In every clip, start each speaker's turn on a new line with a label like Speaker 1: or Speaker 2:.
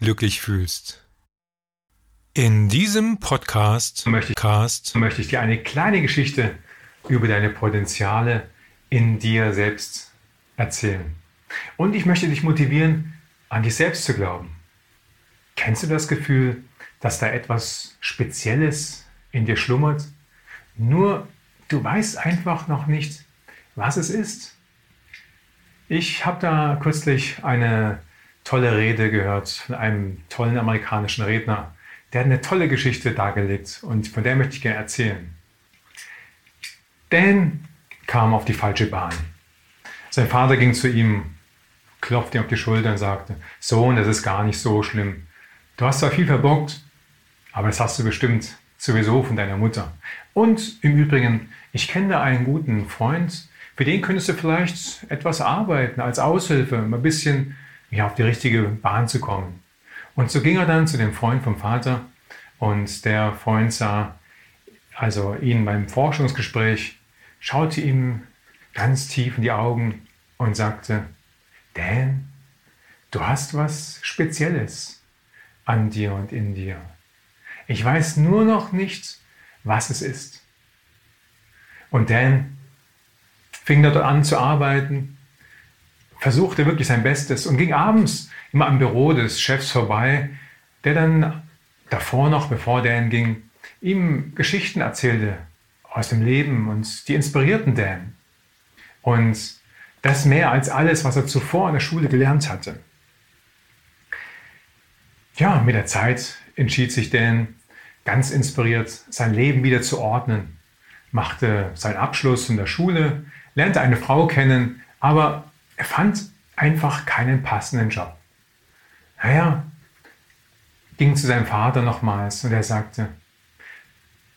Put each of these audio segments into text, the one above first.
Speaker 1: glücklich fühlst. In diesem Podcast möchte ich, Cast, möchte ich dir eine kleine Geschichte über deine Potenziale in dir selbst erzählen. Und ich möchte dich motivieren, an dich selbst zu glauben. Kennst du das Gefühl, dass da etwas Spezielles in dir schlummert? Nur du weißt einfach noch nicht, was es ist. Ich habe da kürzlich eine tolle Rede gehört von einem tollen amerikanischen Redner. Der hat eine tolle Geschichte dargelegt und von der möchte ich gerne erzählen. Dan kam auf die falsche Bahn. Sein Vater ging zu ihm, klopfte ihm auf die Schulter und sagte, Sohn, das ist gar nicht so schlimm. Du hast zwar viel verbockt, aber das hast du bestimmt sowieso von deiner Mutter. Und im Übrigen, ich kenne da einen guten Freund, für den könntest du vielleicht etwas arbeiten als Aushilfe, ein bisschen ja, auf die richtige Bahn zu kommen. Und so ging er dann zu dem Freund vom Vater und der Freund sah also ihn beim Forschungsgespräch, schaute ihm ganz tief in die Augen und sagte, Dan, du hast was Spezielles an dir und in dir. Ich weiß nur noch nicht, was es ist. Und Dan fing dort an zu arbeiten versuchte wirklich sein Bestes und ging abends immer am Büro des Chefs vorbei, der dann davor noch, bevor Dan ging, ihm Geschichten erzählte aus dem Leben und die inspirierten Dan. Und das mehr als alles, was er zuvor in der Schule gelernt hatte. Ja, mit der Zeit entschied sich Dan, ganz inspiriert, sein Leben wieder zu ordnen, machte seinen Abschluss in der Schule, lernte eine Frau kennen, aber er fand einfach keinen passenden Job. Naja, ging zu seinem Vater nochmals und er sagte,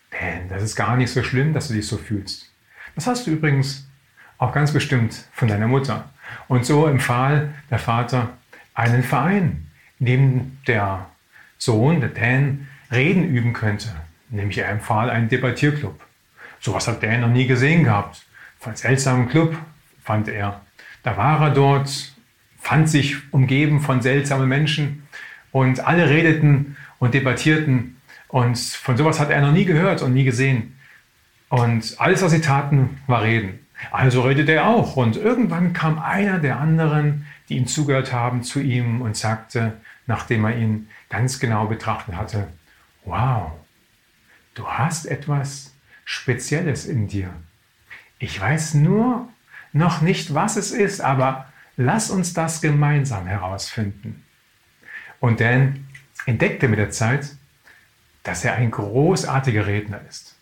Speaker 1: Ben, das ist gar nicht so schlimm, dass du dich so fühlst. Das hast du übrigens auch ganz bestimmt von deiner Mutter. Und so empfahl der Vater einen Verein, in dem der Sohn, der Dan, Reden üben könnte. Nämlich er empfahl einen Debattierclub. Sowas hat Dan noch nie gesehen gehabt. Von seltsamen Club, fand er. Da war er dort, fand sich umgeben von seltsamen Menschen und alle redeten und debattierten und von sowas hat er noch nie gehört und nie gesehen. Und alles, was sie taten, war Reden. Also redete er auch. Und irgendwann kam einer der anderen, die ihm zugehört haben, zu ihm und sagte, nachdem er ihn ganz genau betrachtet hatte, wow, du hast etwas Spezielles in dir. Ich weiß nur noch nicht, was es ist, aber lass uns das gemeinsam herausfinden. Und Dan entdeckte mit der Zeit, dass er ein großartiger Redner ist.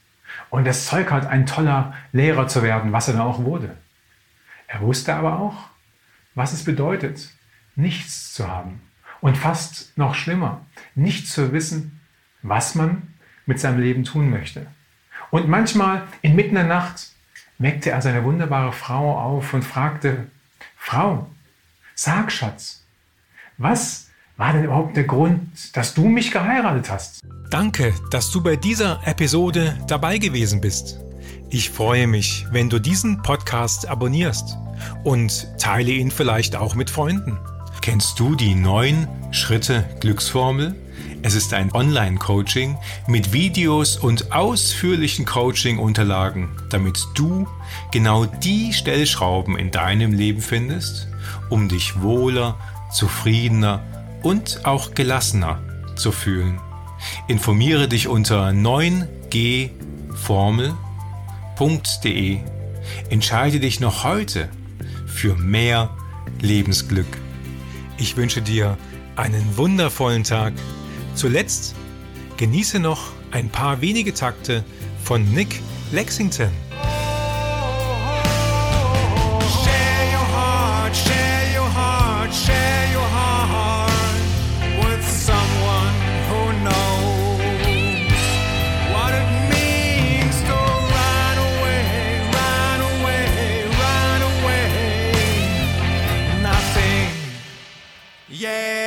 Speaker 1: Und das Zeug hat, ein toller Lehrer zu werden, was er dann auch wurde. Er wusste aber auch, was es bedeutet, nichts zu haben. Und fast noch schlimmer, nicht zu wissen, was man mit seinem Leben tun möchte. Und manchmal inmitten der Nacht weckte er seine wunderbare Frau auf und fragte, Frau, sag Schatz, was war denn überhaupt der Grund, dass du mich geheiratet hast?
Speaker 2: Danke, dass du bei dieser Episode dabei gewesen bist. Ich freue mich, wenn du diesen Podcast abonnierst und teile ihn vielleicht auch mit Freunden. Kennst du die neun Schritte Glücksformel? Es ist ein Online-Coaching mit Videos und ausführlichen Coaching-Unterlagen, damit du genau die Stellschrauben in deinem Leben findest, um dich wohler, zufriedener und auch gelassener zu fühlen. Informiere dich unter 9gformel.de. Entscheide dich noch heute für mehr Lebensglück. Ich wünsche dir einen wundervollen Tag Zuletzt genieße noch ein paar wenige Takte von Nick Lexington.
Speaker 3: Yeah!